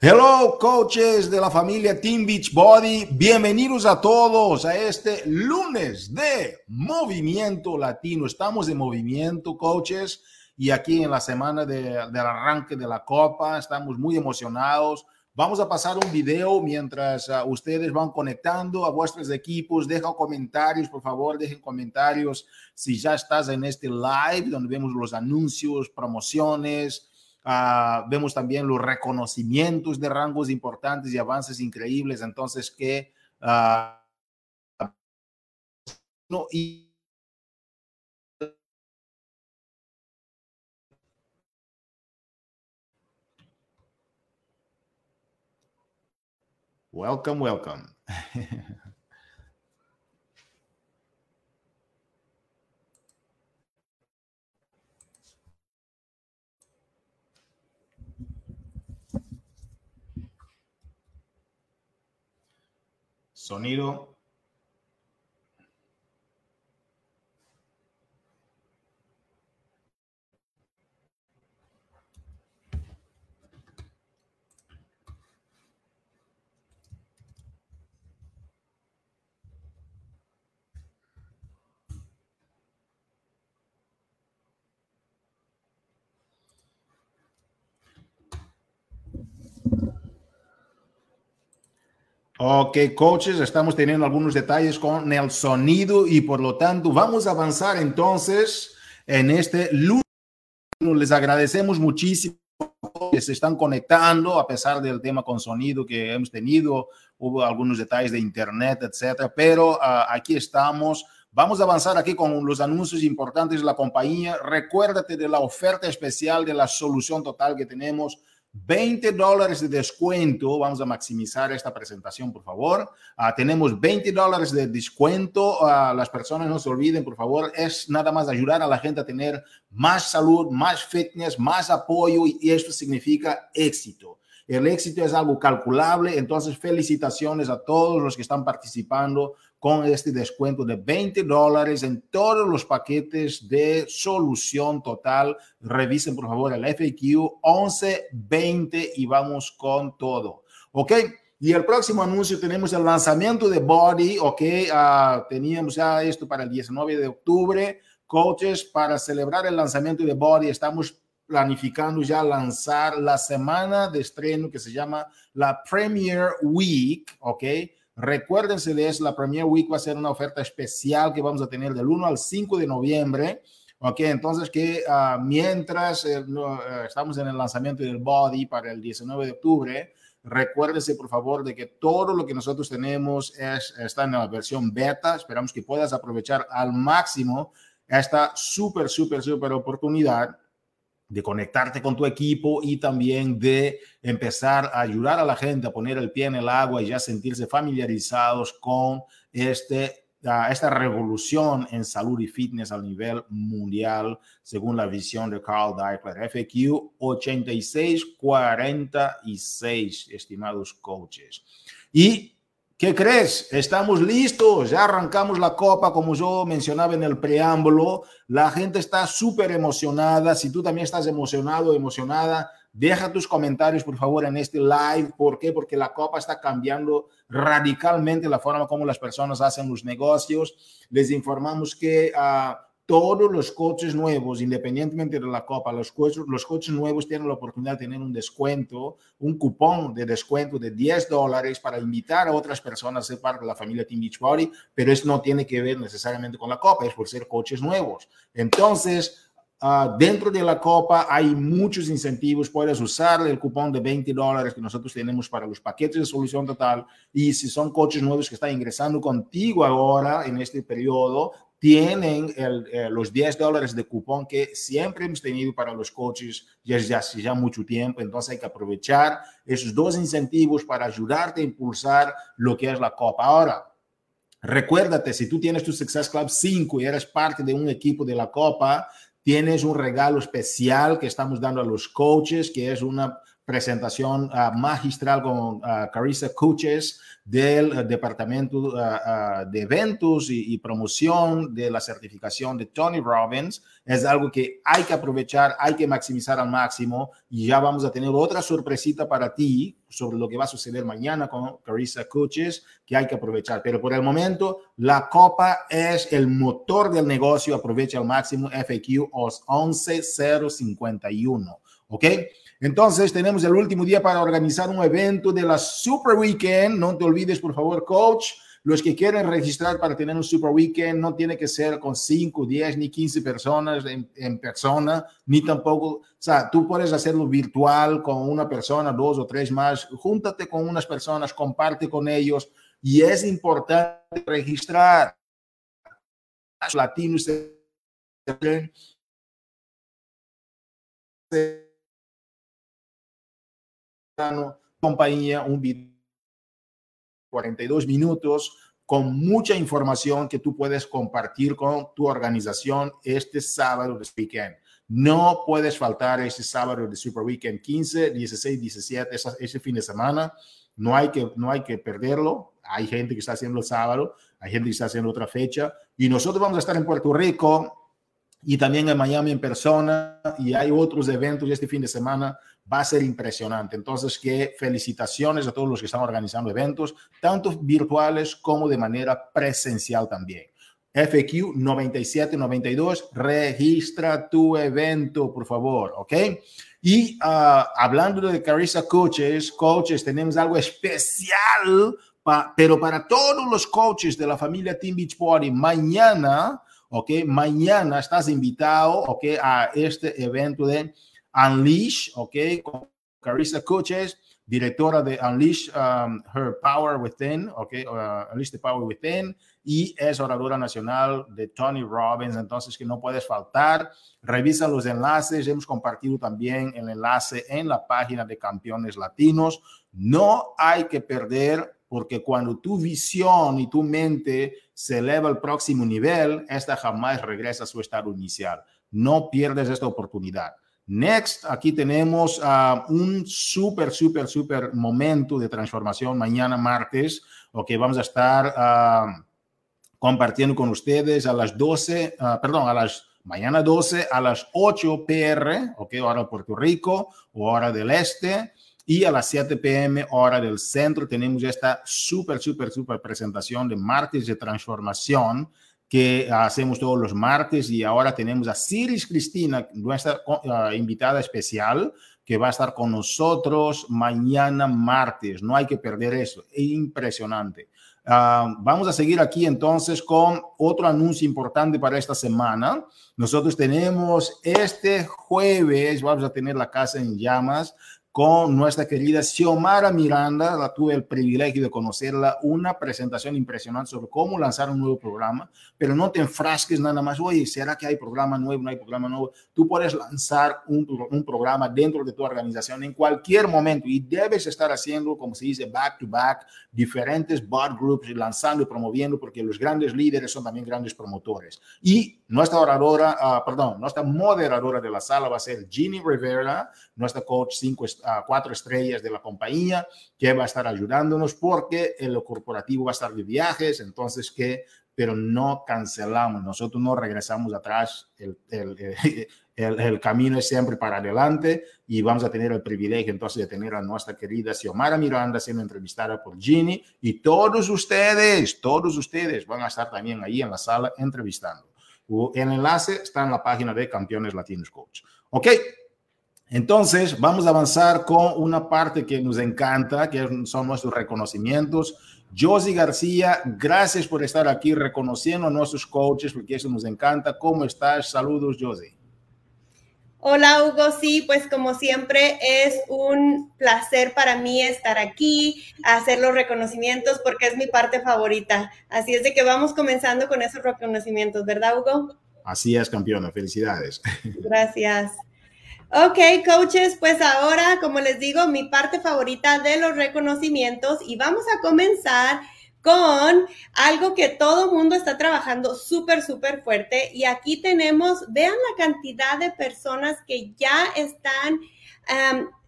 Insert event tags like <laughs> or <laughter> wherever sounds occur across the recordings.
Hello, coaches de la familia Team Beachbody. Bienvenidos a todos a este lunes de Movimiento Latino. Estamos en movimiento, coaches, y aquí en la semana de, del arranque de la Copa estamos muy emocionados. Vamos a pasar un video mientras uh, ustedes van conectando a vuestros equipos. Deja comentarios, por favor, dejen comentarios si ya estás en este live donde vemos los anuncios, promociones Uh, vemos también los reconocimientos de rangos importantes y avances increíbles. Entonces, que uh, no, y Welcome, welcome. <laughs> Sonido. Ok, coaches, estamos teniendo algunos detalles con el sonido y por lo tanto vamos a avanzar entonces en este lunes. Les agradecemos muchísimo que se están conectando a pesar del tema con sonido que hemos tenido. Hubo algunos detalles de internet, etcétera, pero uh, aquí estamos. Vamos a avanzar aquí con los anuncios importantes de la compañía. Recuérdate de la oferta especial de la solución total que tenemos 20 dólares de descuento. Vamos a maximizar esta presentación, por favor. Uh, tenemos 20 dólares de descuento. Uh, las personas no se olviden, por favor. Es nada más ayudar a la gente a tener más salud, más fitness, más apoyo y esto significa éxito. El éxito es algo calculable, entonces felicitaciones a todos los que están participando con este descuento de 20 dólares en todos los paquetes de solución total. Revisen por favor el FAQ 1120 y vamos con todo. ¿Ok? Y el próximo anuncio tenemos el lanzamiento de Body, ¿ok? Uh, teníamos ya esto para el 19 de octubre. Coaches, para celebrar el lanzamiento de Body, estamos planificando ya lanzar la semana de estreno que se llama la Premier Week, ¿ok? Recuérdense de eso, la Premier Week va a ser una oferta especial que vamos a tener del 1 al 5 de noviembre, ¿ok? Entonces que uh, mientras eh, uh, estamos en el lanzamiento del Body para el 19 de octubre, recuérdense por favor de que todo lo que nosotros tenemos es, está en la versión beta, esperamos que puedas aprovechar al máximo esta súper, súper, súper oportunidad de conectarte con tu equipo y también de empezar a ayudar a la gente a poner el pie en el agua y ya sentirse familiarizados con este, esta revolución en salud y fitness a nivel mundial, según la visión de Carl Deichler. FQ 8646, estimados coaches. Y ¿Qué crees? Estamos listos, ya arrancamos la copa, como yo mencionaba en el preámbulo. La gente está súper emocionada. Si tú también estás emocionado, emocionada, deja tus comentarios, por favor, en este live. ¿Por qué? Porque la copa está cambiando radicalmente la forma como las personas hacen los negocios. Les informamos que... Uh, todos los coches nuevos, independientemente de la Copa, los coches, nuevos tienen la oportunidad de tener un descuento, un cupón de descuento de 10 dólares para invitar a otras personas a ser parte de la familia Team Beachbody, pero eso no tiene que ver necesariamente con la Copa, es por ser coches nuevos. Entonces, Uh, dentro de la Copa hay muchos incentivos. Puedes usar el cupón de 20 dólares que nosotros tenemos para los paquetes de solución total. Y si son coches nuevos que están ingresando contigo ahora en este periodo, tienen eh, los 10 dólares de cupón que siempre hemos tenido para los coches desde hace ya mucho tiempo. Entonces hay que aprovechar esos dos incentivos para ayudarte a impulsar lo que es la Copa. Ahora, recuérdate, si tú tienes tu Success Club 5 y eres parte de un equipo de la Copa, tienes un regalo especial que estamos dando a los coaches, que es una presentación uh, magistral con uh, Carissa Cuches del uh, Departamento de Eventos y, y, Promoción de la certificación de Tony Robbins. Es algo que hay que aprovechar, hay que maximizar al máximo y ya vamos a tener otra sorpresita para ti sobre lo que va a suceder mañana con Carissa Cuches que hay que aprovechar. Pero por el momento, la copa es el motor del negocio. Aprovecha al máximo FAQ 11051. ¿Ok? Entonces, tenemos el último día para organizar un evento de la Super Weekend. No te olvides, por favor, coach. Los que quieren registrar para tener un Super Weekend no tiene que ser con 5, 10 ni 15 personas en, en, persona, ni tampoco, o sea, tú puedes hacerlo virtual con una persona, dos o tres más. Júntate con unas personas, comparte con ellos. Y es importante registrar latinos compañía, un video 42 minutos con mucha información que tú puedes compartir con tu organización este sábado de weekend. No puedes faltar ese sábado de Super Weekend 15, 16, 17, ese, ese fin de semana. No hay, que, no hay que perderlo. Hay gente que está haciendo el sábado, hay gente que está haciendo otra fecha. Y nosotros vamos a estar en Puerto Rico y también en Miami en persona. Y hay otros eventos este fin de semana va a ser impresionante. Entonces, que felicitaciones a todos los que están organizando eventos, tanto virtuales como de manera presencial también. FQ 9792, registra tu evento, por favor, ¿ok? Y uh, hablando de Carissa Coaches, coaches, tenemos algo especial, pa, pero para todos los coaches de la familia Team Beachbody, mañana, ¿ok? Mañana estás invitado, ¿ok? A este evento de Unleash, ¿ok? Con Carissa Coaches, directora de Unleash um, Her Power Within, ¿ok? Uh, Unleash the Power Within, y es oradora nacional de Tony Robbins, entonces que no puedes faltar. Revisa los enlaces, hemos compartido también el enlace en la página de Campeones Latinos. No hay que perder porque cuando tu visión y tu mente se eleva al próximo nivel, esta jamás regresa a su estado inicial. No pierdes esta oportunidad. Next, aquí tenemos uh, un súper, súper, súper momento de transformación mañana martes, ok, vamos a estar uh, compartiendo con ustedes a las 12, uh, ah, perdón, a las mañana 12 a las 8 pr, ok, hora de Puerto Rico, hora del este, y a las 7 pm, hora del centro, tenemos esta súper, súper, súper presentación de martes de transformación que hacemos todos los martes y ahora tenemos a Ciris Cristina, nuestra uh, invitada especial, que va a estar con nosotros mañana martes. No hay que perder eso. Es impresionante. Uh, vamos a seguir aquí entonces con otro anuncio importante para esta semana. Nosotros tenemos este jueves, vamos a tener la casa en llamas con nuestra querida Xiomara Miranda. La tuve el privilegio de conocerla, una presentación impresionante sobre cómo lanzar un nuevo programa, pero no te enfrasques nada más, oye, ¿será que hay programa nuevo? No hay programa nuevo. Tú puedes lanzar un, un programa dentro de tu organización en cualquier momento y debes estar haciendo, como se dice, back to back, diferentes bot groups, lanzando y promoviendo, porque los grandes líderes son también grandes promotores. Y nuestra oradora, uh, perdón, nuestra moderadora de la sala va a ser Ginny Rivera, nuestra coach 5 cuatro estrellas de la compañía que va a estar ayudándonos porque el corporativo va a estar de viajes, entonces que, pero no cancelamos, nosotros no regresamos atrás, el, el, <laughs> el, el, camino es siempre para adelante y vamos a tener el privilegio entonces de tener a nuestra querida Xiomara Miranda siendo entrevistada por Ginny y todos ustedes, todos ustedes van a estar también ahí en la sala entrevistando. El enlace está en la página de Campeones Latinos Coach. Ok, entonces, vamos a avanzar con una parte que nos encanta, que son nuestros reconocimientos. Josie García, gracias por estar aquí reconociendo a nuestros coaches, porque eso nos encanta. ¿Cómo estás? Saludos, Josie. Hola, Hugo. Sí, pues como siempre es un placer para mí estar aquí, hacer los reconocimientos, porque es mi parte favorita. Así es de que vamos comenzando con esos reconocimientos, ¿verdad, Hugo? Así es, campeona. Felicidades. <laughs> Gracias. Ok, coaches, pues ahora, como les digo, mi parte favorita de los reconocimientos y vamos a comenzar con algo que todo mundo está trabajando súper, súper fuerte. Y aquí tenemos, vean la cantidad de personas que ya están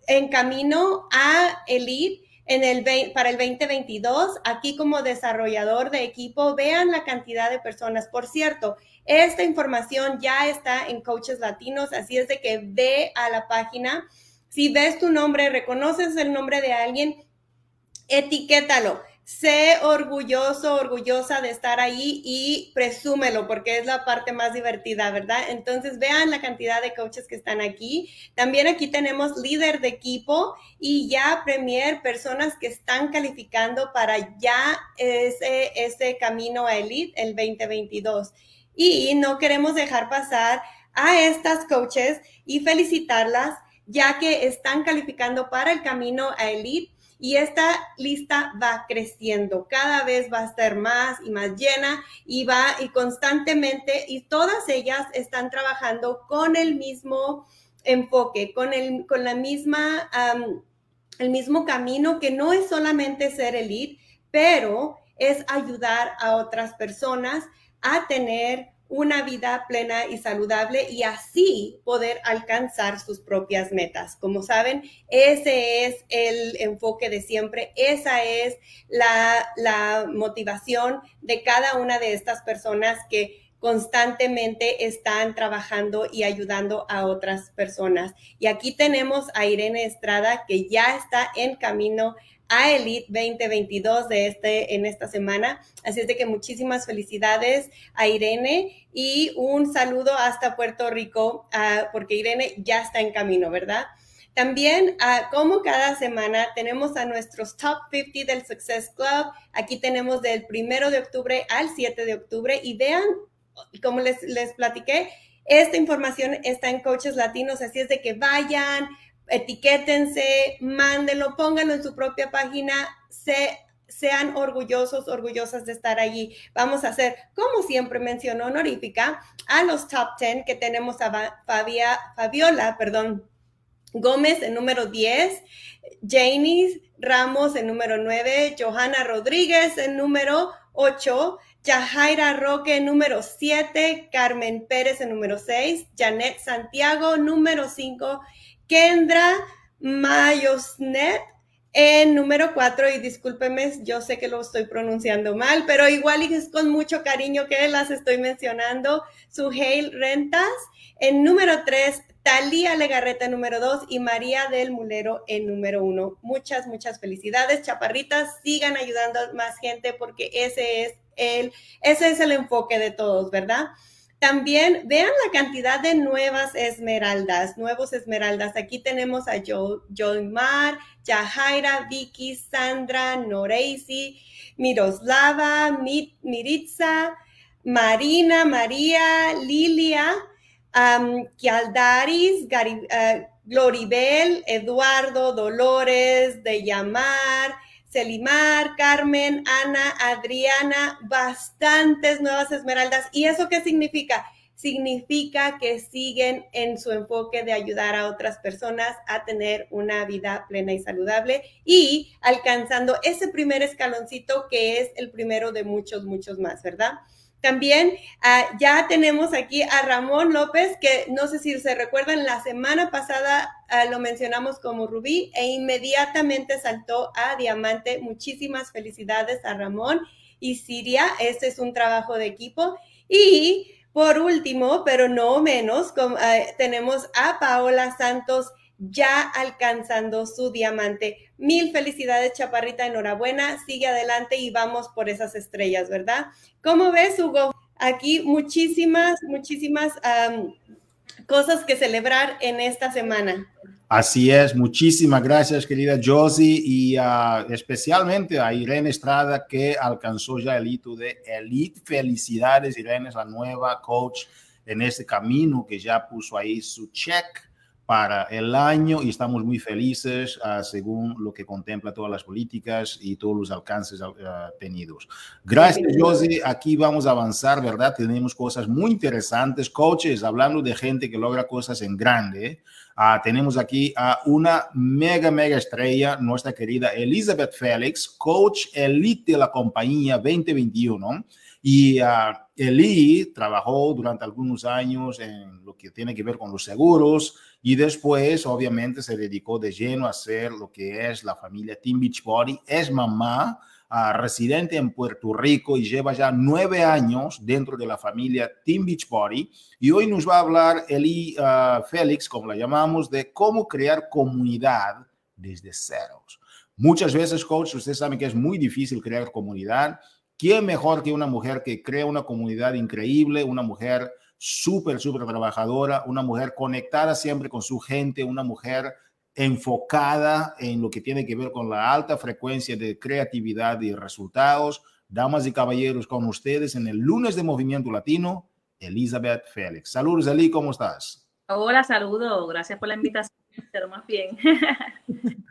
en camino a Elite en el, para el 2022. Aquí como desarrollador de equipo, vean la cantidad de personas. Por cierto, esta información ya está en Coaches Latinos, así es de que ve a la página. Si ves tu nombre, reconoces el nombre de alguien, etiquétalo sé orgulloso, orgullosa de estar ahí y presúmelo porque es la parte más divertida, ¿verdad? Entonces vean la cantidad de coaches que están aquí. También aquí tenemos líder de equipo y ya premier, personas que están calificando para ya ese, ese camino a Elite el 2022. Y no queremos dejar pasar a estas coaches y felicitarlas ya que están calificando para el camino a Elite y esta lista va creciendo, cada vez va a estar más y más llena y va y constantemente y todas ellas están trabajando con el mismo enfoque, con, el, con la misma, el mismo camino que no es solamente ser elite, pero es ayudar a otras personas a tener una vida plena y saludable y así poder alcanzar sus propias metas. Como saben, ese es el enfoque de siempre, esa es la, motivación de cada una de estas personas que constantemente están trabajando y ayudando a otras personas. Y aquí tenemos a Irene Estrada, que ya está en camino a Elite 2022 de este, en esta semana. Así es de que muchísimas felicidades a Irene y un saludo hasta Puerto Rico, ah, porque Irene ya está en camino, ¿verdad? También, ah, como cada semana, tenemos a nuestros Top 50 del Success Club. Aquí tenemos del primero de octubre al 7 de octubre y vean, como les, les platiqué, esta información está en Coaches Latinos, así es de que vayan, etiquétense, mándenlo, pónganlo en su propia página, sean orgullosos, orgullosas de estar allí. Vamos a hacer, como siempre mencionó Honorífica, a los top 10 que tenemos a Fabiola, perdón, Gómez en número 10, Janie Ramos en número 9, Johanna Rodríguez en número 8, Yajaira Roque en número 7, Carmen Pérez en número 6, Janet Santiago número 5 Kendra Mayosnet en número cuatro, y discúlpeme, yo sé que lo estoy pronunciando mal, pero igual es con mucho cariño que las estoy mencionando. Suheil Rentas en número tres, Talía Legarreta en número dos y María del Mulero en número uno. Muchas, muchas felicidades, chaparritas. Sigan ayudando a más gente porque ese es el, ese es el enfoque de todos, ¿verdad? También vean la cantidad de nuevas esmeraldas, nuevos esmeraldas. Aquí tenemos a jo, Mar, Yahaira, Vicky, Sandra, Noreisi, Miroslava, Miritza, Marina, María, Lilia, Kialdaris, uh, Gloribel, Eduardo, Dolores, De Llamar, Selimar, Carmen, Ana, Adriana, bastantes nuevas esmeraldas. ¿Y eso qué significa? Significa que siguen en su enfoque de ayudar a otras personas a tener una vida plena y saludable y alcanzando ese primer escaloncito que es el primero de muchos, muchos más, ¿verdad? También ah, ya tenemos aquí a Ramón López, que no sé si se recuerdan, la semana pasada ah, lo mencionamos como Rubí e inmediatamente saltó a Diamante. Muchísimas felicidades a Ramón y Siria. Este es un trabajo de equipo. Y por último, pero no menos, ah, tenemos a Paola Santos ya alcanzando su diamante. Mil felicidades, Chaparrita, enhorabuena, sigue adelante y vamos por esas estrellas, ¿verdad? ¿Cómo ves, Hugo? Aquí muchísimas, muchísimas cosas que celebrar en esta semana. Así es, muchísimas gracias, querida Josie, y ah, especialmente a Irene Estrada, que alcanzó ya el hito de Elite. Felicidades, Irene, es la nueva coach en este camino que ya puso ahí su check para el año y estamos muy felices uh, según lo que contempla todas las políticas y todos los alcances uh, tenidos. Gracias, Josie. Aquí vamos a avanzar, ¿verdad? Tenemos cosas muy interesantes. Coaches, hablando de gente que logra cosas en grande, uh, tenemos aquí a una mega, mega estrella, nuestra querida Elizabeth Félix, coach elite de la compañía 2021. Y Eli trabajó durante algunos años en lo que tiene que ver con los seguros y después obviamente se dedicó de lleno a hacer lo que es la familia Team Beachbody. Es mamá residente en Puerto Rico y lleva ya nueve años dentro de la familia Team Beachbody. Y hoy nos va a hablar Eli uh, Félix, como la llamamos, de cómo crear comunidad desde ceros. Muchas veces, coach, ustedes saben que es muy difícil crear comunidad ¿Quién mejor que una mujer que crea una comunidad increíble, una mujer súper, súper trabajadora, una mujer conectada siempre con su gente, una mujer enfocada en lo que tiene que ver con la alta frecuencia de creatividad y resultados. Damas y caballeros, con ustedes en el lunes de Movimiento Latino, Elizabeth Félix. Saludos, Eli, ¿cómo estás? Hola, saludos. Gracias por la invitación, pero más bien. <laughs>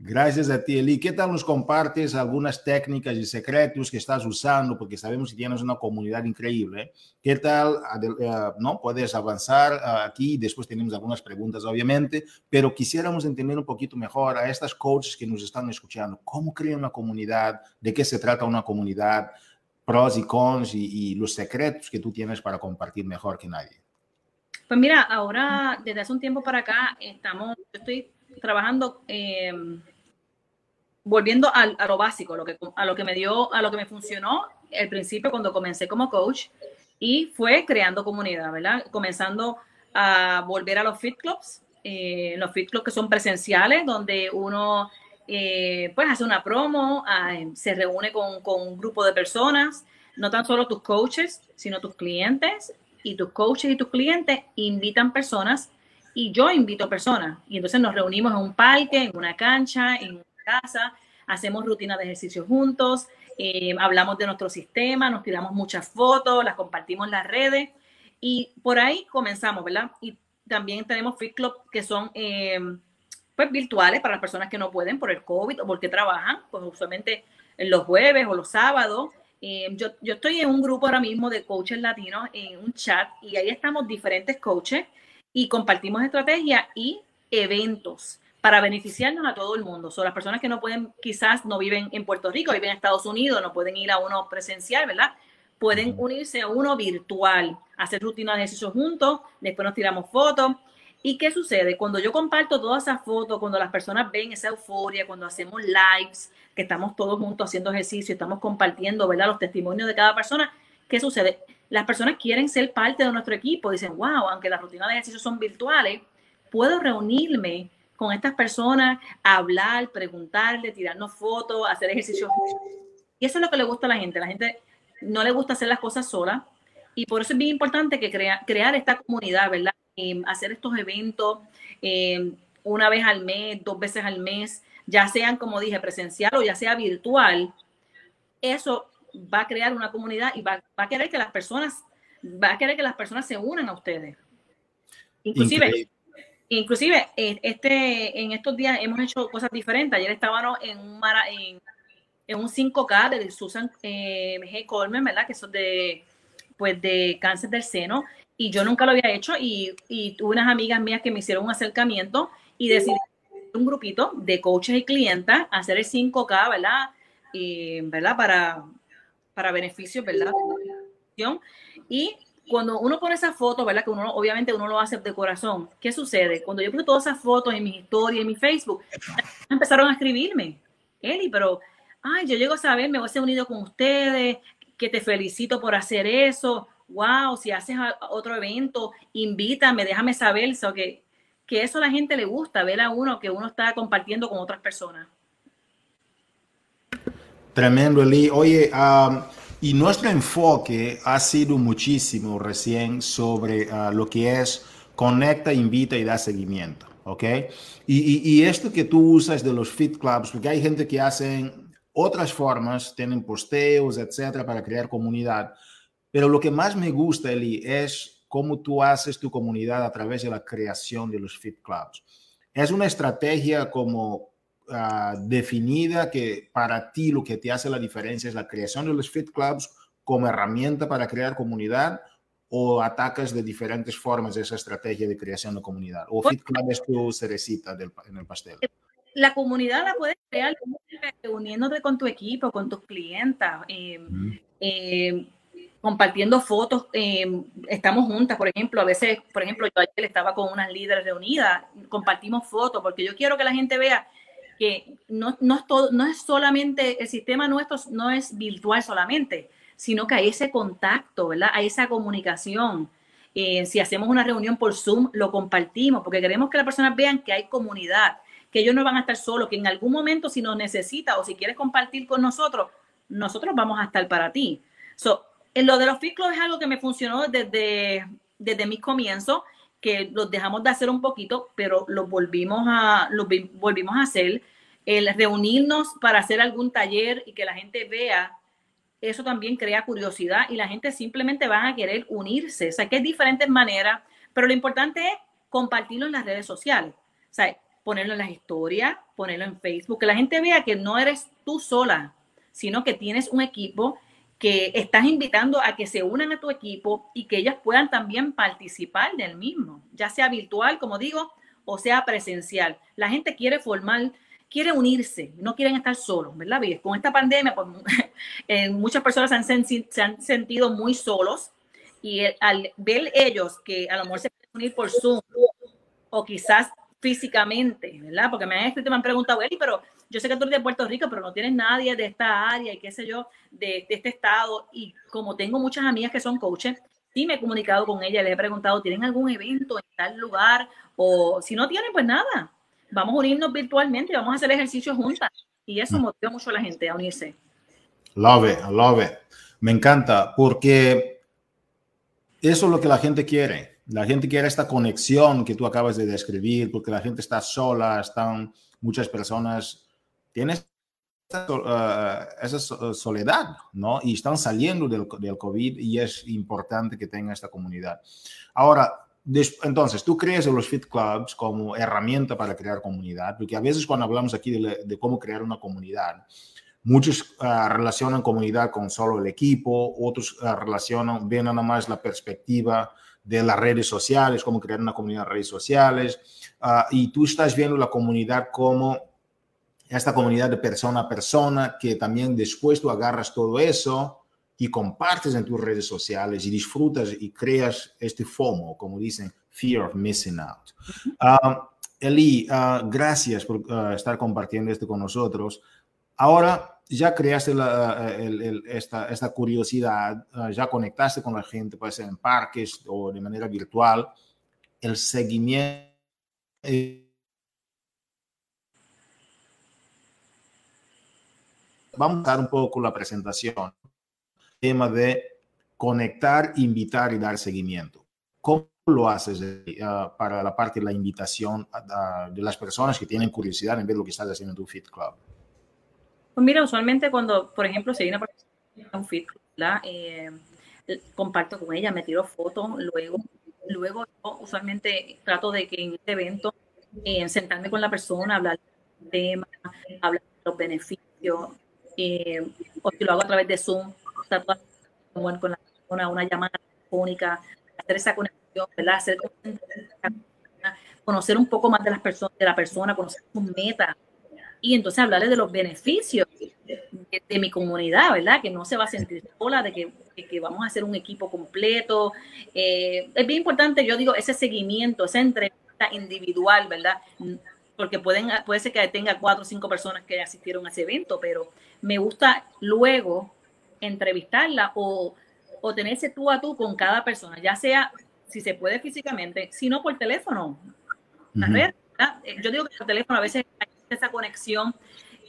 Gracias a ti, Eli. ¿Qué tal nos compartes algunas técnicas y secretos que estás usando? Porque sabemos que tienes una comunidad increíble. ¿Qué tal? Eh, ¿No? Puedes avanzar ah, aquí. Después tenemos algunas preguntas, obviamente, pero quisiéramos entender un poquito mejor a estas coaches que nos están escuchando. ¿Cómo crean una comunidad? ¿De qué se trata una comunidad? Pros y cons y, y los secretos que tú tienes para compartir mejor que nadie. Pues mira, ahora desde hace un tiempo para acá estamos, yo estoy trabajando, eh, volviendo a, lo básico, a lo que me dio, a lo que me funcionó al principio cuando comencé como coach y fue creando comunidad, ¿verdad? Comenzando a volver a los fit clubs, eh, los fit clubs que son presenciales, donde uno eh, pues hace una promo, ah, se reúne con, con, un grupo de personas, no tan solo tus coaches, sino tus clientes, y tus coaches y tus clientes invitan personas y yo invito personas. Y entonces nos reunimos en un parque, en una cancha, en una casa, hacemos rutina de ejercicio juntos, eh, hablamos de nuestro sistema, nos tiramos muchas fotos, las compartimos en las redes y por ahí comenzamos, ¿verdad? Y también tenemos Fit Club que son eh, pues virtuales para las personas que no pueden por el COVID o porque trabajan, pues usualmente los jueves o los sábados. Eh, yo, yo estoy en un grupo ahora mismo de coaches latinos en un chat y ahí estamos diferentes coaches y compartimos estrategias y eventos para beneficiarnos a todo el mundo. Son las personas que no pueden, quizás no viven en Puerto Rico, viven en Estados Unidos, no pueden ir a uno presencial, ¿verdad? Pueden unirse a uno virtual, hacer rutina de ejercicio juntos, después nos tiramos fotos. ¿Y qué sucede? Cuando yo comparto todas esas fotos, cuando las personas ven esa euforia, cuando hacemos lives, que estamos todos juntos haciendo ejercicio, estamos compartiendo, ¿verdad? Los testimonios de cada persona, ¿qué sucede? Las personas quieren ser parte de nuestro equipo. Dicen, wow, aunque las rutinas de ejercicio son virtuales, puedo reunirme con estas personas, hablar, preguntarle, tirarnos fotos, hacer ejercicios. Y eso es lo que le gusta a la gente. La gente no le gusta hacer las cosas sola. Y por eso es bien importante que crea, crear esta comunidad, ¿verdad? Eh, hacer estos eventos eh, una vez al mes, dos veces al mes, ya sean, como dije, presencial o ya sea virtual. Eso va a crear una comunidad y va, a querer que las personas, va a querer que las personas se unan a ustedes. Inclusive, inclusive eh, este, en estos días hemos hecho cosas diferentes. Ayer estábamos en un, en, en un 5K de Susan eh, G. Coleman, ¿verdad? Que son de, pues, de cáncer del seno. Y yo nunca lo había hecho y, y tuve unas amigas mías que me hicieron un acercamiento y decidí un grupito de coaches y clientas hacer el 5K, ¿verdad? Y, ¿verdad? Para, para beneficios, ¿verdad? Y cuando uno pone esa foto, ¿verdad? Que uno obviamente uno lo hace de corazón. ¿Qué sucede? Cuando yo puse todas esas fotos en mi historia, en mi Facebook, empezaron a escribirme, Eli, pero, ay, yo llego a saber, me voy a ser unido con ustedes, que te felicito por hacer eso. Wow, si haces otro evento, invítame, déjame saber. So que, que eso a la gente le gusta, ver a uno que uno está compartiendo con otras personas. Tremendo, Eli. Oye, y nuestro enfoque ha sido muchísimo recién sobre ah, lo que es conecta, invita y da seguimiento, ¿ok? Y, y, esto que tú usas de los fit clubs, porque hay gente que hacen otras formas, tienen posteos, etcétera, para crear comunidad. Pero lo que más me gusta, Eli, es cómo tú haces tu comunidad a través de la creación de los fit clubs. Es una estrategia como Ah, definida que para ti lo que te hace la diferencia es la creación de los fit clubs como herramienta para crear comunidad o atacas de diferentes formas esa estrategia de creación de comunidad? ¿O Fit Club es tu cerecita del, en el pastel? La comunidad la puedes crear uniéndote con tu equipo, con tus clientes. Eh, eh, compartiendo fotos, eh, estamos juntas, por ejemplo, a veces, por ejemplo, yo ayer estaba con unas líderes reunidas, compartimos fotos, porque yo quiero que la gente vea que no, no, es todo, no es solamente, el sistema nuestro no es virtual solamente, sino que hay ese contacto, ¿verdad? Hay esa comunicación. Eh, si hacemos una reunión por Zoom, lo compartimos, porque queremos que las personas vean que hay comunidad, que ellos no van a estar solos, que en algún momento si nos necesita o si quieres compartir con nosotros, nosotros vamos a estar para ti. So, en lo de los ciclos es algo que me funcionó desde, desde mis comienzos, que los dejamos de hacer un poquito, pero los volvimos a, los volvimos a hacer. El reunirnos para hacer algún taller y que la gente vea, eso también crea curiosidad y la gente simplemente va a querer unirse. O sea, que hay diferentes maneras, pero lo importante es compartirlo en las redes sociales. O sea, ponerlo en las historias, ponerlo en Facebook, que la gente vea que no eres tú sola, sino que tienes un equipo que estás invitando a que se unan a tu equipo y que ellas puedan también participar del mismo, ya sea virtual, como digo, o sea presencial. La gente quiere formar, quiere unirse, no quieren estar solos, ¿verdad? Con esta pandemia, pues, <laughs> eh, muchas personas se han, se han, sentido muy solos y al ver ellos que a lo mejor se pueden unir por Zoom o quizás físicamente, ¿verdad? Porque me han escrito, me han preguntado, Eli, pero yo sé que tú eres de Puerto Rico, pero no tienes nadie de esta área y qué sé yo, de, este estado. Y como tengo muchas amigas que son coaches, sí me he comunicado con ellas, les he preguntado, ¿tienen algún evento en tal lugar? O si no tienen, pues nada, vamos a unirnos virtualmente y vamos a hacer ejercicios juntas. Y eso mm. motiva mucho a la gente a unirse. Love it, love it. Me encanta porque eso es lo que la gente quiere. La gente quiere esta conexión que tú acabas de describir, porque la gente está sola, están muchas personas tienes esa, esa soledad, ¿no? Y están saliendo del, del, COVID y es importante que tenga esta comunidad. Ahora, entonces, tú crees en los Fit Clubs como herramienta para crear comunidad, porque a veces cuando hablamos aquí de, de cómo crear una comunidad, muchos uh, relacionan comunidad con solo el equipo, otros uh, relacionan, ven nada más la perspectiva de las redes sociales, cómo crear una comunidad en redes sociales, uh, y tú estás viendo la comunidad como esta comunidad de persona a persona, que también después tú agarras todo eso y compartes en tus redes sociales y disfrutas y creas este FOMO, como dicen, Fear of Missing Out. Ah, Eli, uh, gracias por uh, estar compartiendo esto con nosotros. Ahora ya creaste la, el, el, esta, esta, curiosidad, uh, ya conectaste con la gente, puede ser en parques o de manera virtual. El seguimiento vamos a dar un poco la presentación. Tema de conectar, invitar y dar seguimiento. ¿Cómo lo haces uh, para la parte de la invitación uh, de las personas que tienen curiosidad en ver lo que estás haciendo en tu Fit Club? Pues mira, usualmente cuando, por ejemplo, se viene a un Fit Club, eh, comparto con ella, me tiro fotos, luego, luego yo usualmente trato de que en este evento eh, sentarme con la persona, hablar del tema, hablar de los beneficios, eh, o si lo hago a través de Zoom, con la persona, una llamada telefónica, hacer esa conexión, ¿verdad? Conocer un poco más de, las personas, de la persona, conocer sus metas y entonces hablarle de los beneficios de, mi comunidad, ¿verdad? Que no se va a sentir sola, de que, que vamos a hacer un equipo completo. Eh, es bien importante, yo digo, ese seguimiento, esa entrevista individual, ¿verdad? Porque pueden, puede ser que tenga cuatro o cinco personas que asistieron a ese evento, pero me gusta luego entrevistarla o, o tenerse tú a tú con cada persona, ya sea si se puede físicamente, sino por teléfono. Eh, yo digo que por teléfono a veces hay esa conexión,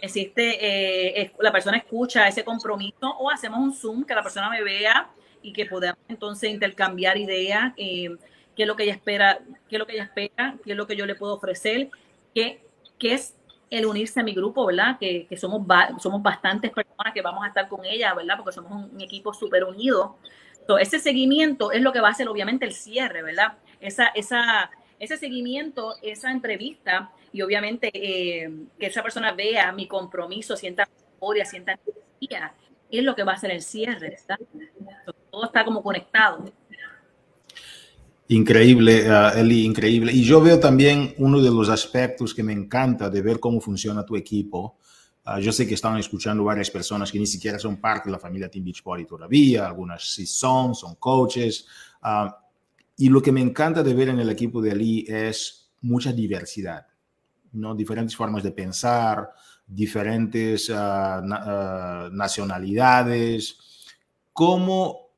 existe, eh, la persona escucha ese compromiso o hacemos un Zoom que la persona me vea y que podamos entonces intercambiar ideas, eh, qué es lo que ella espera, qué es lo que ella espera, qué es lo que yo le puedo ofrecer, qué, qué es el unirse a mi grupo, ¿verdad? Que, que somos, somos bastantes personas que vamos a estar con ella, ¿verdad? Porque somos un, equipo súper unido. Entonces, ese seguimiento es lo que va a hacer, obviamente, el cierre, ¿verdad? Esa, esa, ese seguimiento, esa entrevista y obviamente eh, que esa persona vea mi compromiso, sienta memoria, sienta energía, es lo que va a hacer el cierre, ¿verdad? Todo está como conectado. Increíble, uh, Eli, increíble. Y yo veo también uno de los aspectos que me encanta de ver cómo funciona tu equipo. Ah, yo sé que están escuchando varias personas que ni siquiera son parte de la familia Team Beachbody todavía, algunas sí son, son coaches. Ah, y lo que me encanta de ver en el equipo de Ali es mucha diversidad, ¿no? diferentes formas de pensar, diferentes uh, nacionalidades. ¿Cómo?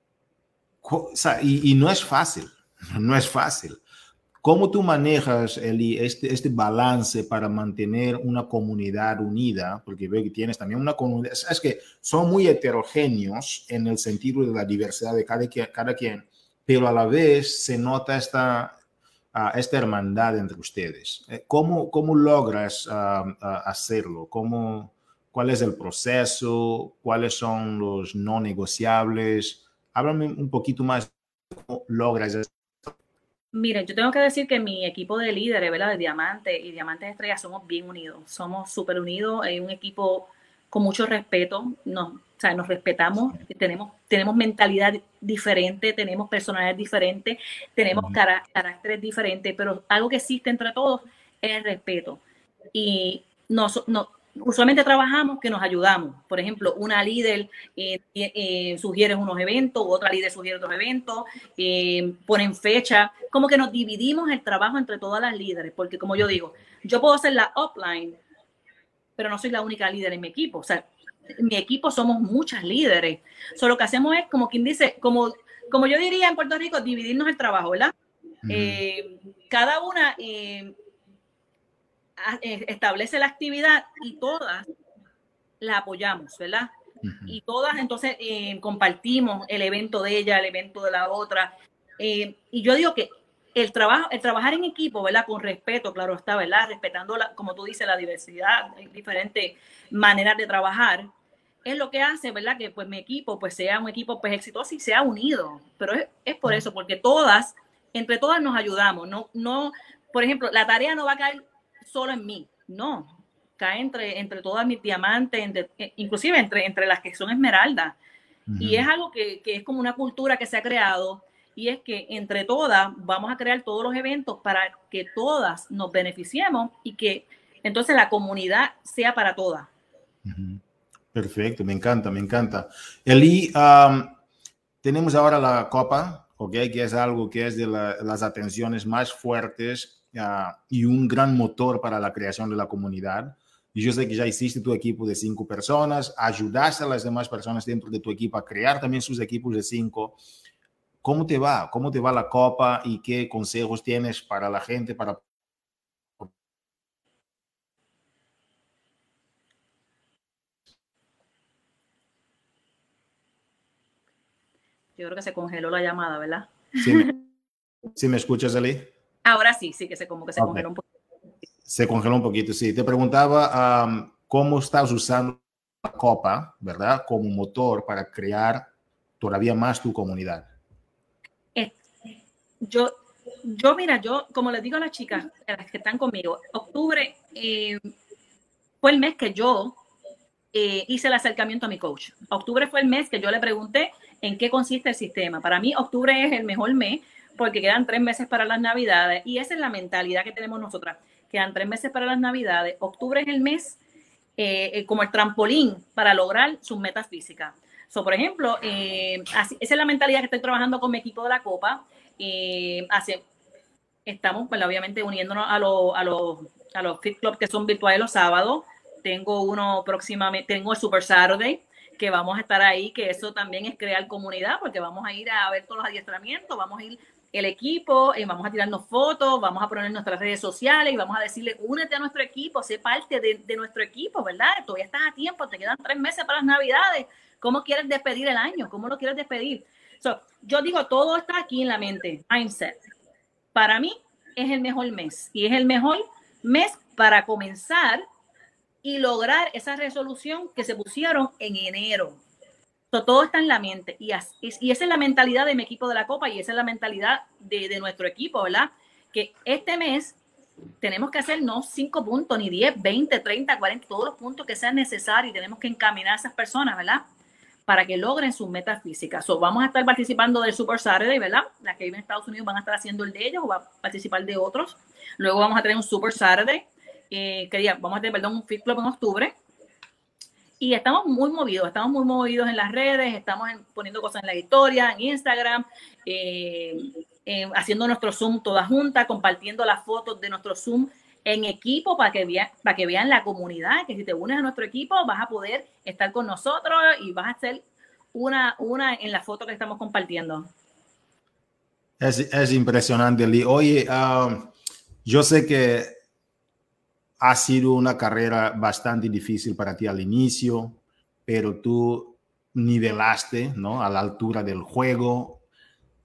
y, y no es fácil, <laughs> no es fácil. ¿Cómo tú manejas, Eli, este, este balance para mantener una comunidad unida? Porque veo que tienes también una comunidad, es que son muy heterogéneos en el sentido de la diversidad de cada, cada quien, pero a la vez se nota esta, uh, esta hermandad entre ustedes. Eh, ¿Cómo, cómo logras uh, hacerlo? ¿Cómo, ¿Cuál es el proceso? ¿Cuáles son los no negociables? Háblame un poquito más cómo logras Miren, yo tengo que decir que mi equipo de líderes, ¿verdad? De Diamante y Diamantes Estrellas somos bien unidos, somos súper unidos, hay un equipo con mucho respeto, nos, o sea, nos respetamos, tenemos, tenemos mentalidad diferente, tenemos personalidad diferente, tenemos caracteres diferentes, pero algo que existe entre todos es el respeto. Y no, usualmente trabajamos que nos ayudamos. Por ejemplo, una líder eh, eh, sugiere unos eventos, otra líder sugiere otros eventos, eh, ponen fecha, como que nos dividimos el trabajo entre todas las líderes, porque como yo digo, yo puedo hacer la upline, pero no soy la única líder en mi equipo. O sea, en mi equipo somos muchas líderes. Solo lo que hacemos es, como quien dice, como, como yo diría en Puerto Rico, dividirnos el trabajo, ¿verdad? cada una eh, establece la actividad y todas la apoyamos, ¿verdad? Y todas entonces eh, compartimos el evento de ella, el evento de la otra. Eh, y yo digo que el trabajo, el trabajar en equipo, ¿verdad? Con respeto, claro está, ¿verdad? Respetando, la, como tú dices, la diversidad, diferentes maneras de trabajar, es lo que hace, ¿verdad? Que pues mi equipo pues sea un equipo pues exitoso y sea unido. Pero es, es por eso, porque todas, entre todas nos ayudamos. No, no, por ejemplo, la tarea no va a caer solo en mí, no, cae entre, entre todas mis diamantes, eh, inclusive entre, entre las que son esmeraldas. Y es algo que, que, es como una cultura que se ha creado y es que entre todas vamos a crear todos los eventos para que todas nos beneficiemos y que entonces la comunidad sea para todas. Perfecto, me encanta, me encanta. Eli, tenemos ahora la Copa, ¿ok? Que es algo que es de las atenciones más fuertes y un gran motor para la creación de la comunidad. Y yo sé que ya hiciste tu equipo de cinco personas, ayudaste a las demás personas dentro de tu equipo a crear también sus equipos de cinco. ¿Cómo te va? ¿Cómo te va la copa y qué consejos tienes para la gente para Yo creo que se congeló la llamada, ¿verdad? Sí, me, ¿sí me escuchas, Ali? Ahora sí, sí que se como que se congeló un poquito. Se congeló un poquito, sí. Te preguntaba cómo estás usando la copa, ¿verdad? Como motor para crear todavía más tu comunidad. yo, yo, mira, yo, como les digo a las chicas, las que están conmigo, octubre eh, fue el mes que yo eh, hice el acercamiento a mi coach. Octubre fue el mes que yo le pregunté en qué consiste el sistema. Para mí, octubre es el mejor mes porque quedan tres meses para las navidades y esa es la mentalidad que tenemos nosotras. Quedan tres meses para las navidades. Octubre es el mes eh, eh, como el trampolín para lograr sus metas físicas. So, por ejemplo, eh, esa es la mentalidad que estoy trabajando con mi equipo de la Copa. hace, estamos, pues, obviamente, uniéndonos a, los a, los, a los Fit Club que son virtuales los sábados. Tengo uno próximamente, tengo el Super Saturday, que vamos a estar ahí, que eso también es crear comunidad, porque vamos a ir a ver todos los adiestramientos, vamos a ir el equipo, eh, vamos a tirarnos fotos, vamos a poner nuestras redes sociales y vamos a decirle, únete a nuestro equipo, sé parte de, nuestro equipo, ¿verdad? Todavía estás a tiempo, te quedan tres meses para las navidades. ¿Cómo quieres despedir el año? ¿Cómo lo quieres despedir? yo digo, todo está aquí en la mente, mindset. Para mí es el mejor mes y es el mejor mes para comenzar y lograr esa resolución que se pusieron en enero todo está en la mente y, esa es la mentalidad de mi equipo de la Copa y esa es la mentalidad de, nuestro equipo, ¿verdad? Que este mes tenemos que hacer no 5 puntos, ni 10, 20, 30, 40, todos los puntos que sean necesarios y tenemos que encaminar a esas personas, ¿verdad? Para que logren sus metas físicas. So, vamos a estar participando del Super Saturday, ¿verdad? Las que viven en Estados Unidos van a estar haciendo el de ellos o va a participar de otros. Luego vamos a tener un Super Saturday, eh, que vamos a tener, perdón, un Fit Club en octubre y estamos muy movidos, estamos muy movidos en las redes, estamos poniendo cosas en la historia, en Instagram, eh, eh, haciendo nuestro Zoom toda junta, compartiendo las fotos de nuestro Zoom en equipo para que, vean, para que vean la comunidad, que si te unes a nuestro equipo vas a poder estar con nosotros y vas a ser una, una en la foto que estamos compartiendo. Es, es impresionante, Lee. Oye, um, yo sé que ha sido una carrera bastante difícil para ti al inicio, pero tú nivelaste ¿no? a la altura del juego,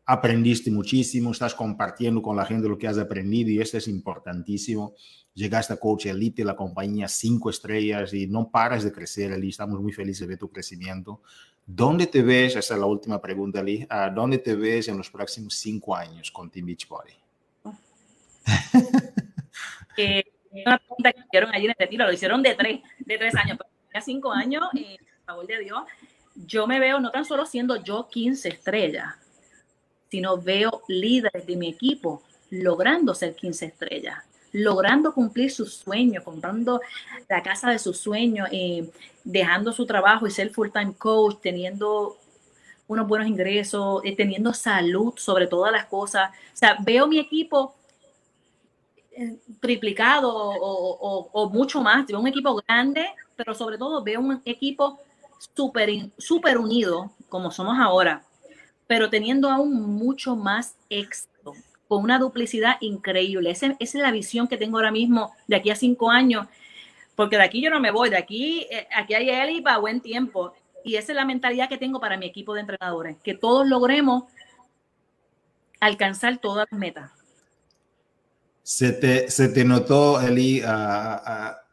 aprendiste muchísimo, estás compartiendo con la gente lo que has aprendido y esto es importantísimo. Llegaste a Coach Elite, la compañía cinco estrellas y no paras de crecer, Eli. Estamos muy felices de tu crecimiento. ¿Dónde te ves? Esa es la última pregunta, Eli. Ah, ¿Dónde te ves en los próximos cinco años con Team Beachbody? <laughs> eh, una pregunta que hicieron allí en este tiro, lo hicieron de tres, de tres años, pero ya cinco años, eh, por favor de Dios, yo me veo no tan solo siendo yo 15 estrellas, sino veo líderes de mi equipo logrando ser 15 estrellas, logrando cumplir sus sueños, comprando la casa de sus sueños, eh, dejando su trabajo y ser full-time coach, teniendo unos buenos ingresos, eh, teniendo salud sobre todas las cosas. O sea, veo mi equipo triplicado o, mucho más. Veo un equipo grande, pero sobre todo veo un equipo súper super unido, como somos ahora, pero teniendo aún mucho más éxito, con una duplicidad increíble. esa es la visión que tengo ahora mismo de aquí a cinco años, porque de aquí yo no me voy, de aquí, eh, aquí hay él y para buen tiempo. Y esa es la mentalidad que tengo para mi equipo de entrenadores, que todos logremos alcanzar todas las metas. Se te, se te notó, Eli,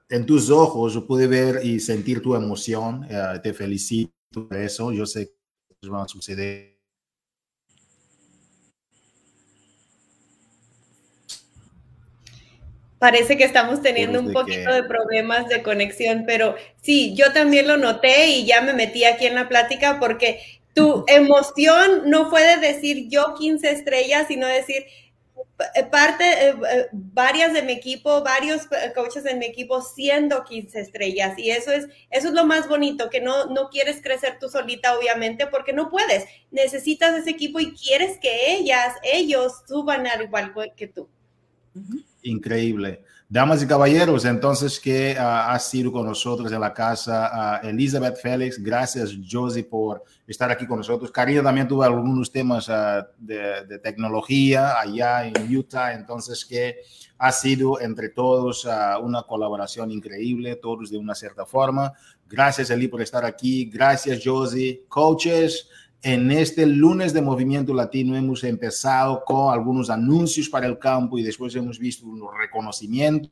en tus ojos, yo pude ver y sentir tu emoción. Eh, te felicito por eso. Yo sé que va a suceder. Parece que estamos teniendo un poquito de problemas de conexión, pero sí, yo también lo noté y ya me metí aquí en la plática porque tu <laughs> emoción no fue de decir yo 15 estrellas, sino decir parte, eh, eh, varias de mi equipo, varios coaches en mi equipo siendo 15 estrellas y eso es, eso es lo más bonito, que no, no quieres crecer tú solita obviamente porque no puedes, necesitas ese equipo y quieres que ellas, ellos suban al igual que tú. Increíble. Damas y caballeros, entonces que uh, ha sido con nosotros en la casa uh, Elizabeth Félix. Gracias, Josie, por estar aquí con nosotros. Karina también tuvo algunos temas de, de, tecnología allá en Utah, entonces que ha sido entre todos una colaboración increíble, todos de una cierta forma. Gracias, Eli, por estar aquí. Gracias, Josie. Coaches, en este lunes de Movimiento Latino hemos empezado con algunos anuncios para el campo y después hemos visto unos reconocimientos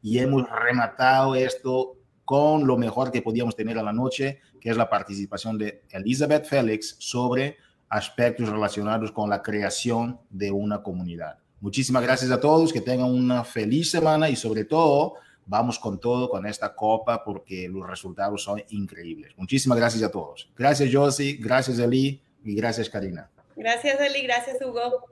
y hemos rematado esto con lo mejor que podíamos tener a la noche, que es la participación de Elizabeth Félix sobre aspectos relacionados con la creación de una comunidad. Muchísimas gracias a todos, que tengan una feliz semana y sobre todo vamos con todo con esta copa porque los resultados son increíbles. Muchísimas gracias a todos. Gracias Josie, gracias Eli y gracias Karina. Gracias Eli, gracias Hugo.